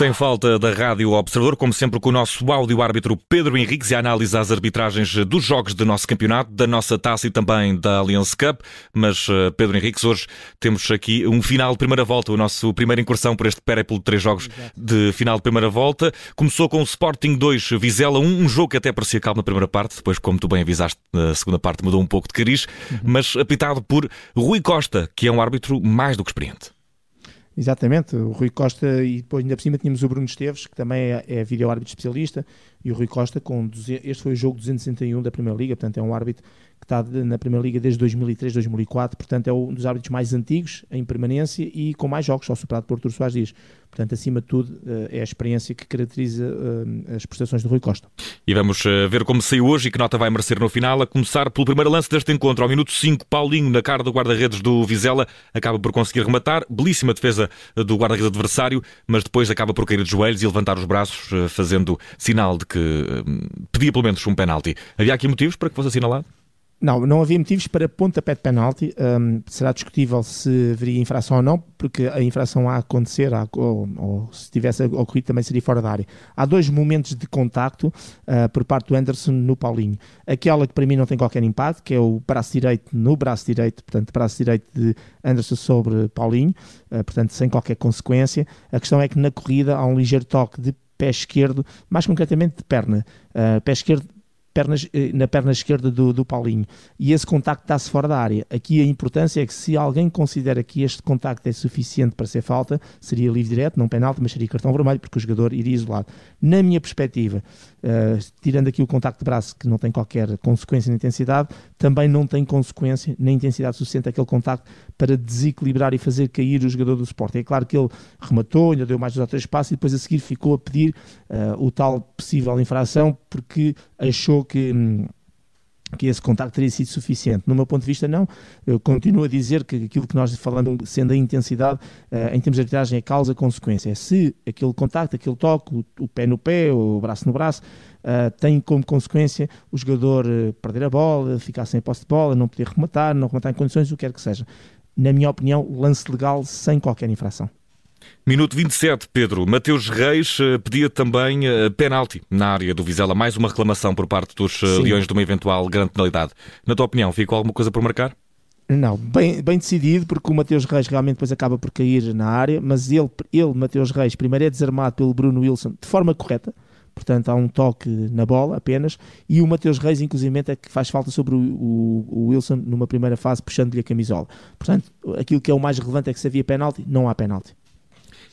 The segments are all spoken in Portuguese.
Sem falta da Rádio Observador, como sempre com o nosso áudio-árbitro Pedro Henriques e a análise às arbitragens dos jogos do nosso campeonato, da nossa taça e também da Allianz Cup. Mas, eh, Pedro Henriques, hoje temos aqui um final de primeira volta, o nosso primeira incursão por este périplo de três jogos de final de primeira volta. Começou com o Sporting 2, Vizela 1, um jogo que até parecia calmo na primeira parte, depois, como tu bem avisaste, na segunda parte mudou um pouco de cariz, uhum. mas apitado por Rui Costa, que é um árbitro mais do que experiente. Exatamente, o Rui Costa e depois ainda por cima tínhamos o Bruno Esteves, que também é, é vídeo-árbitro especialista, e o Rui Costa, com este foi o jogo 261 da Primeira Liga, portanto é um árbitro que está na Primeira Liga desde 2003, 2004, portanto é um dos árbitros mais antigos em permanência e com mais jogos, só superado por Artur Soares Dias. Portanto, acima de tudo, eh, é a experiência que caracteriza eh, as prestações do Rui Costa. E vamos eh, ver como saiu hoje e que nota vai merecer no final, a começar pelo primeiro lance deste encontro. Ao minuto 5, Paulinho, na cara do guarda-redes do Vizela, acaba por conseguir rematar. Belíssima defesa do guarda-redes adversário, mas depois acaba por cair de joelhos e levantar os braços, fazendo sinal de que pedia pelo menos um penalti. Havia aqui motivos para que fosse assinalado? Não, não havia motivos para pontapé de penalti. Um, será discutível se haveria infração ou não, porque a infração a acontecer, a, ou, ou, se tivesse ocorrido, também seria fora da área. Há dois momentos de contacto uh, por parte do Anderson no Paulinho. Aquela que para mim não tem qualquer impacto, que é o braço direito no braço direito, portanto, braço direito de Anderson sobre Paulinho, uh, portanto, sem qualquer consequência. A questão é que na corrida há um ligeiro toque de pé esquerdo, mais concretamente de perna. Uh, pé esquerdo eh, na perna esquerda do, do Paulinho e esse contacto está-se fora da área. Aqui a importância é que se alguém considera que este contacto é suficiente para ser falta, seria livre direto, não penalti, mas seria cartão vermelho, porque o jogador iria isolado. Na minha perspectiva, uh, tirando aqui o contacto de braço, que não tem qualquer consequência na intensidade, também não tem consequência na intensidade suficiente aquele contacto para desequilibrar e fazer cair o jogador do Sport. É claro que ele rematou, ainda deu mais dois ou três passos e depois a seguir ficou a pedir uh, o tal possível infração porque achou que. Hum, que esse contacto teria sido suficiente. No meu ponto de vista, não. Eu continuo a dizer que aquilo que nós falamos, sendo a intensidade, uh, em termos de arbitragem, é causa-consequência. É se aquele contacto, aquele toque, o, pé no pé, o braço no braço, uh, tem como consequência o jogador uh, perder a bola, ficar sem posse de bola, não poder rematar, não rematar em condições, o que quer que seja. Na minha opinião, lance legal sem qualquer infração. Minuto 27, Pedro. Mateus Reis uh, pedia também uh, penalti na área do Vizela. Mais uma reclamação por parte dos uh, Leões de uma eventual grande penalidade. Na tua opinião, ficou alguma coisa por marcar? Não, bem, bem decidido, porque o Mateus Reis realmente depois acaba por cair na área, mas ele, ele, Mateus Reis, primeiro é desarmado pelo Bruno Wilson de forma correta, portanto há um toque na bola apenas, e o Mateus Reis, inclusive, é que faz falta sobre o, o, o Wilson numa primeira fase, puxando-lhe a camisola. Portanto, aquilo que é o mais relevante é que se havia penalti, não há penalti.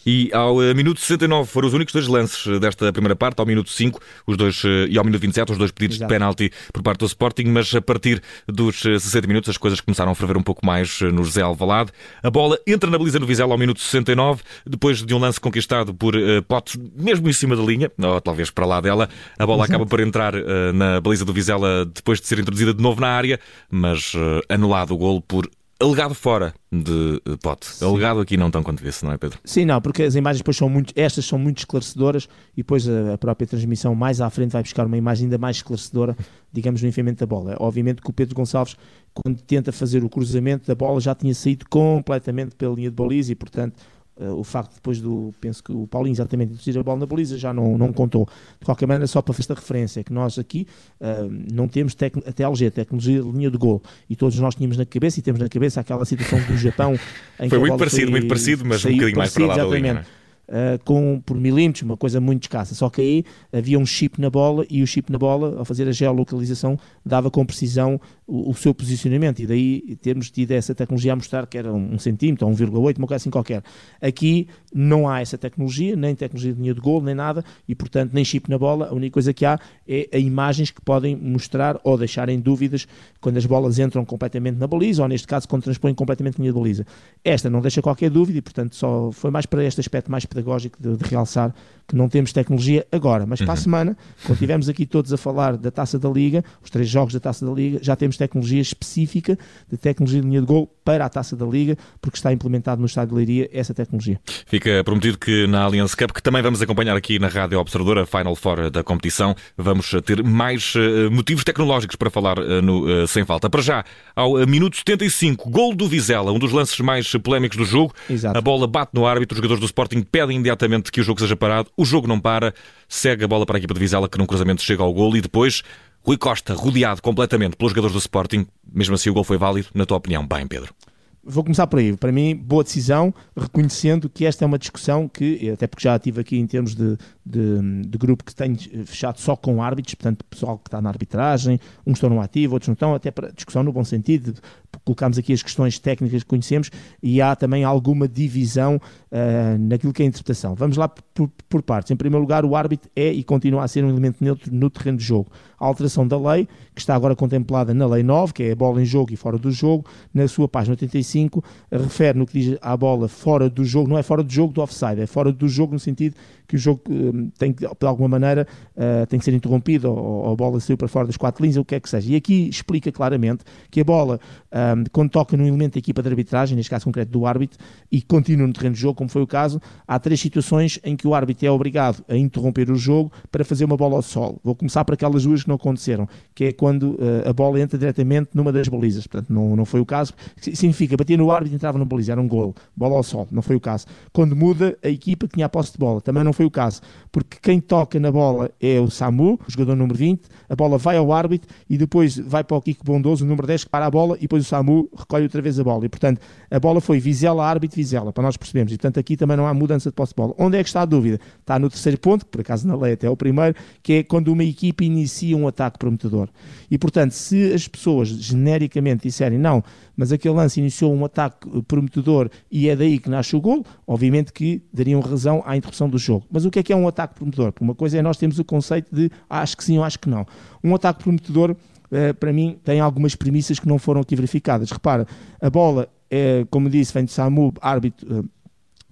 E ao uh, minuto 69 foram os únicos dois lances eh, desta primeira parte, ao minuto 5 os dois, uh, e ao minuto 27 os dois pedidos Exato. de penalti por parte do Sporting, mas a partir dos 60 minutos as coisas começaram a ferver um pouco mais no José Alvalade. A bola entra na baliza no Vizela ao minuto 69, depois de um lance conquistado por uh, Potes, mesmo em cima da linha, ou talvez para lá dela, a bola Exato. acaba por entrar na baliza do Vizela depois de ser introduzida de novo na área, mas anulado o gol por alegado fora de pote. Sim. Alegado aqui não tão quanto vê-se, não é, Pedro? Sim, não, porque as imagens depois são muito, estas são muito esclarecedoras e depois a, a, própria transmissão mais à frente vai buscar uma imagem ainda mais esclarecedora, digamos, no enfiamento da bola. Obviamente que o Pedro Gonçalves, quando tenta fazer o cruzamento da bola, já tinha saído completamente pela linha de baliza e, portanto, Uh, o facto depois do, penso que o Paulinho exatamente introduzir a bola na baliza já não, não contou. De qualquer maneira, só para fazer esta referência, que nós aqui uh, não temos a TLG, tecnologia de linha de gol, e todos nós tínhamos na cabeça, e temos na cabeça aquela situação do Japão. Foi muito parecido, foi, muito parecido, mas um bocadinho mais para lá da linha. Uh, com, por milímetros, uma coisa muito escassa. Só que aí havia um chip na bola e o chip na bola, ao fazer a geolocalização, dava com precisão o, o seu posicionamento. E daí termos tido essa tecnologia a mostrar que era um, centímetro ou 1,8, uma coisa assim qualquer. Aqui não há essa tecnologia, nem tecnologia de linha de gol, nem nada, e portanto nem chip na bola. A única coisa que há é a imagens que podem mostrar ou deixar em dúvidas quando as bolas entram completamente na baliza, ou neste caso quando transpõem completamente a linha de baliza. Esta não deixa qualquer dúvida e portanto só foi mais para este aspecto mais pedagógico de, de realçar que não temos tecnologia agora, mas para a uhum. semana, quando estivermos aqui todos a falar da Taça da Liga, os três jogos da Taça da Liga, já temos tecnologia específica de tecnologia de linha de gol para a Taça da Liga, porque está implementado no Estádio de Leiria essa tecnologia. Fica prometido que na Allianz Cup, que também vamos acompanhar aqui na Rádio Observadora, Final Four da competição, vamos ter mais uh, motivos tecnológicos para falar uh, no Sem Falta. Para já, ao minuto 75, gol do Vizela, um dos lances mais polémicos do jogo. Exato. A bola bate no árbitro, os jogadores do Sporting pedem pede imediatamente que o jogo seja parado, o jogo não para, segue a bola para a equipa de Vizela que num cruzamento chega ao gol e depois Rui Costa rodeado completamente pelos jogadores do Sporting, mesmo assim o gol foi válido, na tua opinião, bem Pedro? Vou começar por aí. Para mim, boa decisão, reconhecendo que esta é uma discussão que, até porque já tive aqui em termos de, de, de grupo que tem fechado só com árbitros, portanto, pessoal que está na arbitragem, uns estão no ativo, outros não estão, até para discussão no bom sentido, colocamos aqui as questões técnicas que conhecemos e há também alguma divisão uh, naquilo que é a interpretação. Vamos lá por, por, partes. Em primeiro lugar, o árbitro é e continua a ser um elemento neutro no terreno de jogo. A alteração da lei, que está agora contemplada na Lei 9, que é a bola em jogo e fora do jogo, na sua página 85, refere no que diz à bola fora do jogo, não é fora do jogo do offside, é fora do jogo no sentido que o jogo um, tem que, de alguma maneira, uh, tem que ser interrompido, ou, a bola saiu para fora das quatro linhas, ou o que é que seja. E aqui explica claramente que a bola, um, quando toca num elemento da equipa de arbitragem, neste caso concreto do árbitro, e continua no terreno de jogo, como foi o caso, há três situações em que o árbitro é obrigado a interromper o jogo para fazer uma bola ao solo. Vou começar por aquelas duas que não aconteceram, que é quando uh, a bola entra diretamente numa das balizas. Portanto, não, não foi o caso. Significa, batia no árbitro entrava na baliza, era um gol. Bola ao solo, não foi o caso. Quando muda, a equipa que tinha a posse de bola, também não foi o caso, porque quem toca na bola é o Samu, o jogador número 20, a bola vai ao árbitro e depois vai para o Kiko Bondoso, o número 10, que para a bola e depois o Samu recolhe outra vez a bola. E portanto, a bola foi Vizela, árbitro, Vizela, para nós percebermos. E portanto, aqui também não há mudança de posse de bola. Onde é que está a dúvida? Está no terceiro ponto, que por acaso na lei até é o primeiro, que é quando uma equipe inicia um ataque prometedor. E portanto, se as pessoas genericamente disserem não, mas aquele lance iniciou um ataque prometedor e é daí que nasce o gol, obviamente que dariam razão à interrupção do jogo. Mas o que é que é um ataque prometedor? Uma coisa é nós temos o conceito de acho que sim ou acho que não. Um ataque prometedor, eh, para mim, tem algumas premissas que não foram aqui verificadas. Repara, a bola, é, como disse, vem de Samu, árbitro. Eh,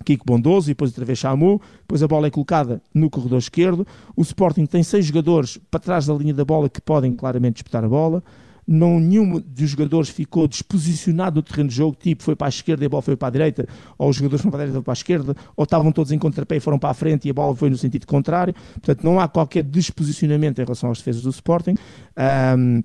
Kiko Bondoso e depois outra vez Chamu, depois a bola é colocada no corredor esquerdo. O Sporting tem seis jogadores para trás da linha da bola que podem claramente disputar a bola não nenhum dos jogadores ficou disposicionado no terreno de jogo, tipo foi para a esquerda e a bola foi para a direita, ou os jogadores foram para a direita e para a esquerda, ou estavam todos em contrapé e foram para a frente e a bola foi no sentido contrário. Portanto, não há qualquer disposicionamento em relação às defesas do Sporting. Um,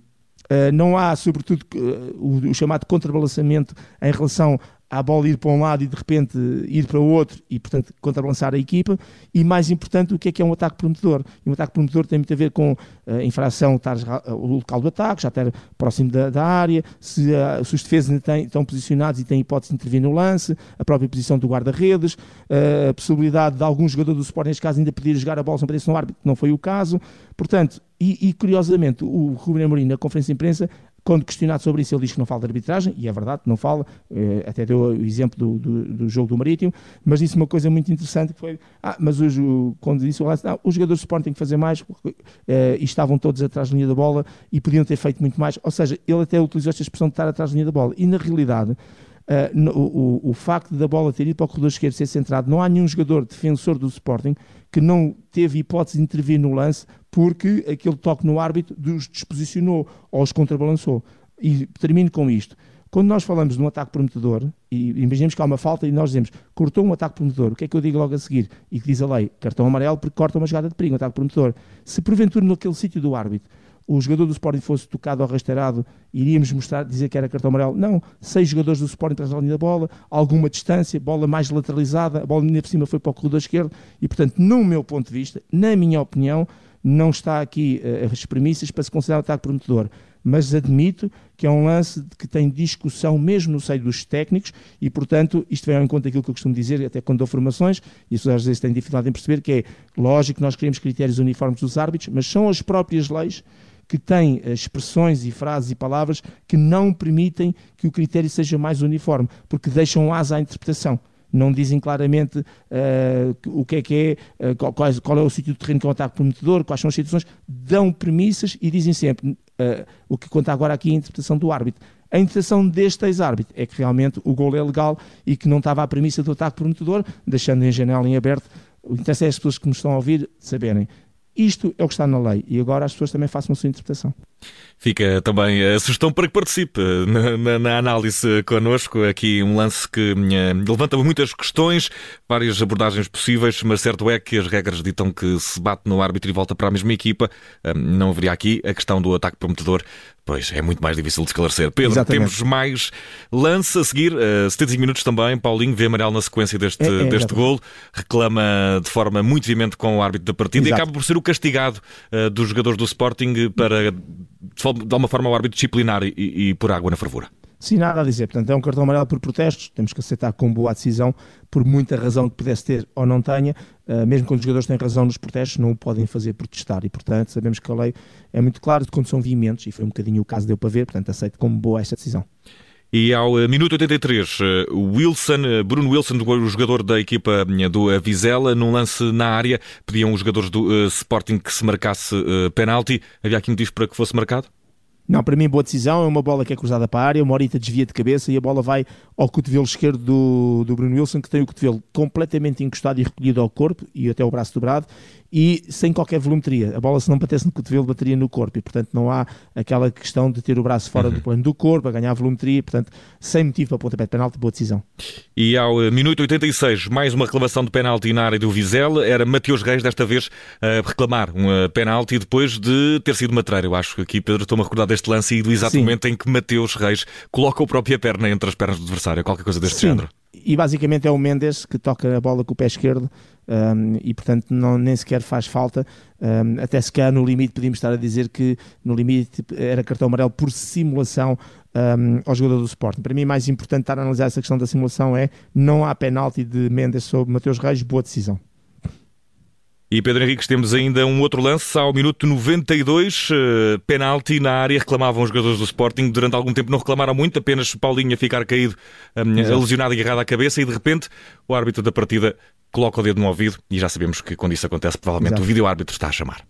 Uh, não há, sobretudo, uh, o, o, chamado contrabalançamento em relação a bola ir para um lado e de repente ir para o outro e, portanto, contrabalançar a equipa. E mais importante, o que é que é um ataque prometedor? E um ataque prometedor tem muito a ver com a uh, infração, estar o local do ataque, já estar próximo da, da área, se, uh, se, os defesas têm, estão posicionados e têm hipótese de intervir no lance, a própria posição do guarda-redes, a possibilidade de algum jogador do suporte, neste caso, ainda pedir jogar a bola sem aparecer no árbitro, não foi o caso. Portanto, e, e curiosamente, o Rubem Amorim, na conferência de imprensa, quando questionado sobre isso, ele diz que não fala de arbitragem, e é verdade, não fala, eh, até deu o exemplo do, do, do, jogo do Marítimo, mas disse uma coisa muito interessante, que foi, ah, mas hoje, quando disse o não, os jogadores de Sport têm que fazer mais, eh, e estavam todos atrás da linha da bola, e podiam ter feito muito mais, ou seja, ele até utilizou esta expressão de estar atrás da linha da bola, e na realidade, Uh, o, o, o, facto da bola ter ido para o corredor esquerdo ser centrado, não há nenhum jogador defensor do Sporting que não teve hipótese de intervir no lance porque aquele toque no árbitro os disposicionou ou os contrabalançou. E termino com isto. Quando nós falamos de um ataque prometedor, e imaginemos que há uma falta e nós dizemos cortou um ataque prometedor, o que é que eu digo logo a seguir? E que diz a lei, cartão amarelo porque corta uma jogada de perigo, um ataque prometedor. Se porventura naquele sítio do árbitro o jogador do Sporting fosse tocado ou rasteirado, iríamos mostrar, dizer que era cartão amarelo. Não, seis jogadores do Sporting atrás da linha da bola, alguma distância, bola mais lateralizada, a bola linha por cima foi para o corredor esquerdo e, portanto, no meu ponto de vista, na minha opinião, não está aqui uh, as premissas para se considerar um ataque prometedor. Mas admito que é um lance que tem discussão mesmo no seio dos técnicos e, portanto, isto vem ao encontro daquilo que eu costumo dizer, até quando dou formações, e isso às vezes têm dificuldade em perceber, que é lógico que nós queremos critérios uniformes dos árbitros, mas são as próprias leis que têm eh, expressões e frases e palavras que não permitem que o critério seja mais uniforme, porque deixam asa à interpretação. Não dizem claramente uh, o que é que é, uh, qual, qual, é o sítio do terreno que é um ataque prometedor, quais são as situações, dão premissas e dizem sempre uh, o que conta agora aqui é a interpretação do árbitro. A interpretação deste ex-árbitro é que realmente o gol é legal e que não estava à premissa do ataque prometedor, deixando em janela em aberto. O interesse é as pessoas que nos estão a ouvir saberem isto é o que está na lei e agora as pessoas também façam a sua interpretação. Fica também a sugestão para que participe na, na, na análise connosco. Aqui um lance que uh, levanta muitas questões, várias abordagens possíveis, mas certo é que as regras ditam que se bate no árbitro e volta para a mesma equipa. Uh, não haveria aqui a questão do ataque prometedor. Pois é muito mais difícil de esclarecer. Pedro, Exatamente. temos mais lance a seguir, uh, 75 minutos também. Paulinho vê amarelo na sequência deste, é, é, deste golo, reclama de forma muito veemente com o árbitro da partida Exato. e acaba por ser o castigado uh, dos jogadores do Sporting para de alguma forma o árbitro disciplinar e, e por água na fervura. Sim, nada a dizer. Portanto, é um cartão amarelo por protestos. Temos que aceitar com boa decisão, por muita razão que pudesse ter ou não tenha. Uh, mesmo quando os jogadores têm razão nos protestos, não o podem fazer protestar. E, portanto, sabemos que a lei é muito clara de quando são veementes, e foi um bocadinho o caso deu para ver. Portanto, aceito como boa esta decisão. E ao uh, minuto 83, uh, Wilson, uh, Bruno Wilson, o jogador da equipa do Vizela, num lance na área, pediam os jogadores do Sporting que se marcasse penalti. Havia aqui motivos para que fosse marcado? Não, para mim boa decisão, é uma bola que é cruzada para a área, uma horita desvia de cabeça e a bola vai ao cotovelo esquerdo do, do Bruno Wilson, que tem o cotovelo completamente encostado e recolhido ao corpo e até o braço dobrado e sem qualquer volumetria. A bola, se não batesse no cotovelo, bateria no corpo e, portanto, não há aquela questão de ter o braço fora uhum. do plano do corpo, a ganhar volumetria, portanto, sem motivo para pontapé de penalti, boa decisão. E ao eh, minuto 86, mais uma reclamação de penalti na área do Vizela, era Mateus Reis, desta vez, a reclamar um eh, penalti depois de ter sido matreiro. Eu acho que aqui, Pedro, estou-me a recordar deste lance e do exato Sim. momento em que Mateus Reis coloca a própria perna entre as pernas do adversário, qualquer coisa deste Sim. género e basicamente é o Mendes que toca a bola com o pé esquerdo um, e portanto não, nem sequer faz falta. Um, até se calhar no limite podíamos estar a dizer que no limite era cartão amarelo por simulação um, ao jogador do Sporting. Para mim mais importante estar a analisar essa questão da simulação é não há penalti de Mendes sobre Mateus Reis, boa decisão. E Pedro Henriques, temos ainda um outro lance. Ao minuto 92, uh, eh, penalti na área, reclamavam os jogadores do Sporting, durante algum tempo não reclamaram muito, apenas Paulinho a ficar caído, um, lesionado e agarrado à cabeça, e de repente o árbitro da partida coloca o dedo no ouvido, e já sabemos que quando isso acontece, provavelmente Exato. o vídeo árbitro está a chamar.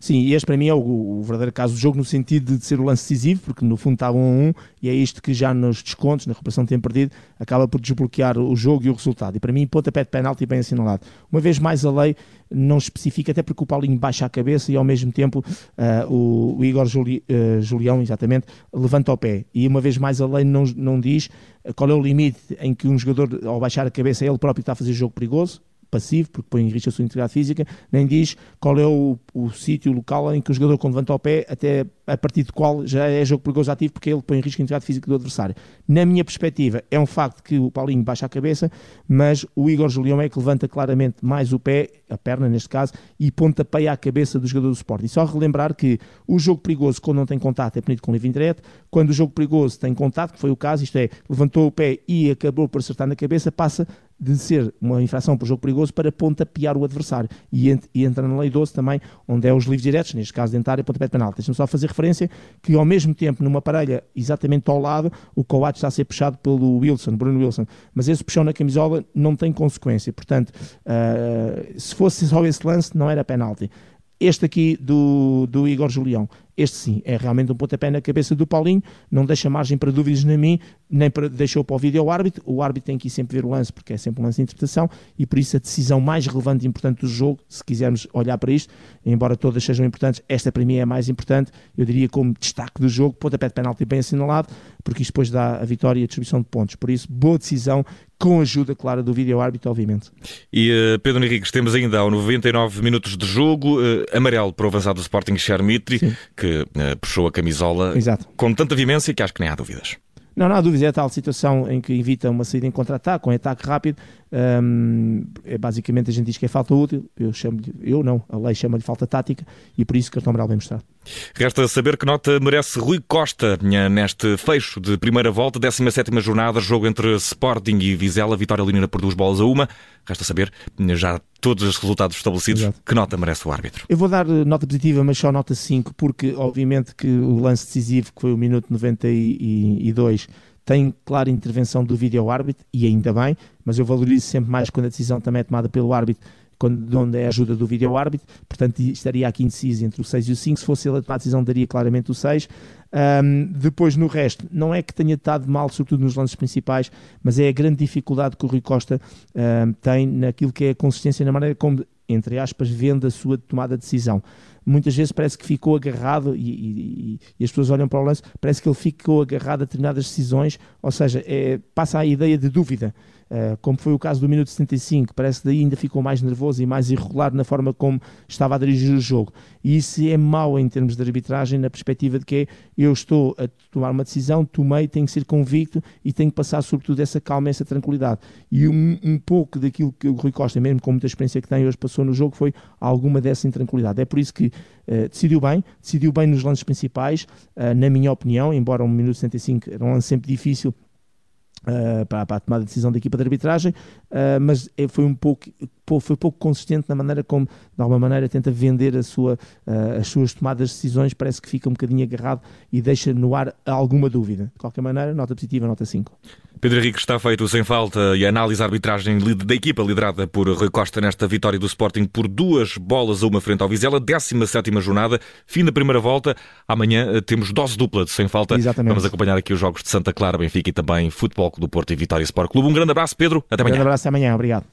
Sim, e este para mim é o, o, verdadeiro caso do jogo no sentido de ser o lance decisivo, porque no fundo estava 1 um a 1 e é isto que já nos descontos, na recuperação de tempo perdido, acaba por desbloquear o jogo e o resultado. E para mim, pontapé de penalti bem assinalado. Uma vez mais a lei não especifica, até porque o Paulinho baixa a cabeça e ao mesmo tempo uh, o, o, Igor Juli, uh, Julião, exatamente, levanta o pé. E uma vez mais a lei não, não diz qual é o limite em que um jogador, ao baixar a cabeça, ele próprio está a fazer jogo perigoso passivo, porque põe em risco a sua integridade física, nem diz qual é o, o sítio, o local em que o jogador, quando levanta o pé, até a partir do qual já é jogo perigoso ativo, porque ele põe em risco a integridade física do adversário. Na minha perspectiva, é um facto que o Paulinho baixa a cabeça, mas o Igor Julião é que levanta claramente mais o pé, a perna neste caso, e pontapeia a cabeça do jogador do Sport. E só relembrar que o jogo perigoso, quando não tem contato, é punido com livre indireto, quando o jogo perigoso tem contato, que foi o caso, isto é, levantou o pé e acabou por acertar na cabeça, passa de ser uma infração por jogo perigoso para pontapear o adversário. E, ent e entra na lei 12 também, onde é os livros diretos, neste caso dentário e pontapé de penal. Deixa-me só fazer referência que ao mesmo tempo, numa parelha exatamente ao lado, o Coates está a ser puxado pelo Wilson, Bruno Wilson, mas esse puxão na camisola não tem consequência. Portanto, uh, se fosse só esse lance, não era penalti. Este aqui do, do Igor Julião este sim, é realmente um pontapé na cabeça do Paulinho, não deixa margem para dúvidas na mim, nem para, deixou para o vídeo ao árbitro. O árbitro tem que ir sempre ver o lance, porque é sempre um lance de interpretação, e por isso a decisão mais relevante e importante do jogo, se quisermos olhar para isto, embora todas sejam importantes, esta para mim é a mais importante, eu diria como destaque do jogo, pontapé de penalti bem assinalado, porque isto depois dá a vitória e a distribuição de pontos. Por isso, boa decisão, com a ajuda, claro, do vídeo árbitro, obviamente. E uh, Pedro Henriques, temos ainda ao 99 minutos de jogo, uh, amarelo para o avançado do Sporting Charmitri, que que uh, puxou a camisola Exato. com tanta vivência que acho que nem há dúvidas. Não, não há dúvidas, é a tal situação em que evita uma saída em contra-ataque, um ataque rápido. Um, é, basicamente a gente diz que é falta útil, eu chamo eu não, a lei chama-lhe falta tática e por isso cartão amarelo bem mostrado. Resta saber que nota merece Rui Costa neste fecho de primeira volta, 17 jornada, jogo entre Sporting e Vizela, vitória lineira por duas bolas a uma. Resta saber, já todos os resultados estabelecidos, Exato. que nota merece o árbitro? Eu vou dar eh, nota positiva, mas só nota 5, porque obviamente que o lance decisivo, que foi o minuto 92, tem clara intervenção do vídeo árbitro, e ainda bem, mas eu valorizo sempre mais quando a decisão também é tomada pelo árbitro, quando, onde é a ajuda do vídeo árbitro, portanto estaria aqui indeciso entre o 6 e o 5, se fosse ele a tomar a decisão daria claramente o 6, um, depois no resto, não é que tenha estado mal, sobretudo nos lances principais, mas é a grande dificuldade que o Rui Costa um, tem naquilo que é a consistência na maneira como, entre aspas, vende a sua tomada de decisão muitas vezes parece que ficou agarrado e, e, e, as pessoas olham para o lance, parece que ele ficou agarrado a determinadas decisões, ou seja, é, passa a ideia de dúvida. Uh, como foi o caso do minuto 75, parece que daí ainda ficou mais nervoso e mais irregular na forma como estava a dirigir o jogo. E isso é mau em termos de arbitragem, na perspectiva de que eu estou a tomar uma decisão, tomei, tenho que ser convicto e tenho que passar, sobretudo, essa calma, essa tranquilidade. E um, um pouco daquilo que o Rui Costa, mesmo com muita experiência que tem, hoje passou no jogo, foi alguma dessa intranquilidade. É por isso que uh, decidiu bem, decidiu bem nos lances principais, uh, na minha opinião, embora um minuto 75 era um lance sempre difícil Uh, para, para, a tomada de decisão da equipa de arbitragem, uh, mas é, foi um pouco, foi pouco consistente na maneira como, de alguma maneira, tenta vender a sua, uh, as suas tomadas de decisões, parece que fica um bocadinho agarrado e deixa no ar alguma dúvida. De qualquer maneira, nota positiva, nota 5. Pedro Henrique está feito sem falta e a análise à arbitragem da equipa liderada por Rui Costa nesta vitória do Sporting por duas bolas a uma frente ao Vizela, 17 jornada, fim da primeira volta. Amanhã eh, temos dose dupla de sem falta. Exatamente. Vamos acompanhar aqui os jogos de Santa Clara, Benfica e também Futebol do Porto e Vitória Sport Clube. Um grande abraço, Pedro. Até amanhã. Um grande abraço, até amanhã. Obrigado.